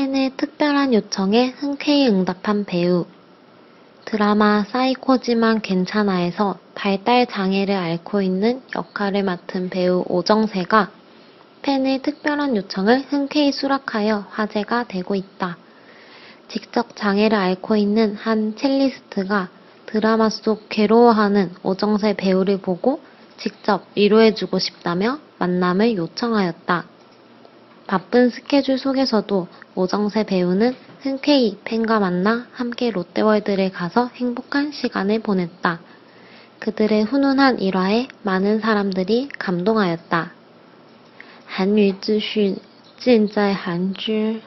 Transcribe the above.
팬의 특별한 요청에 흔쾌히 응답한 배우. 드라마 사이코지만 괜찮아에서 발달 장애를 앓고 있는 역할을 맡은 배우 오정세가 팬의 특별한 요청을 흔쾌히 수락하여 화제가 되고 있다. 직접 장애를 앓고 있는 한 첼리스트가 드라마 속 괴로워하는 오정세 배우를 보고 직접 위로해주고 싶다며 만남을 요청하였다. 바쁜 스케줄 속에서도 오정세 배우는 흔쾌히 팬과 만나 함께 롯데월드를 가서 행복한 시간을 보냈다. 그들의 훈훈한 일화에 많은 사람들이 감동하였다. 韩语资讯尽在韩知。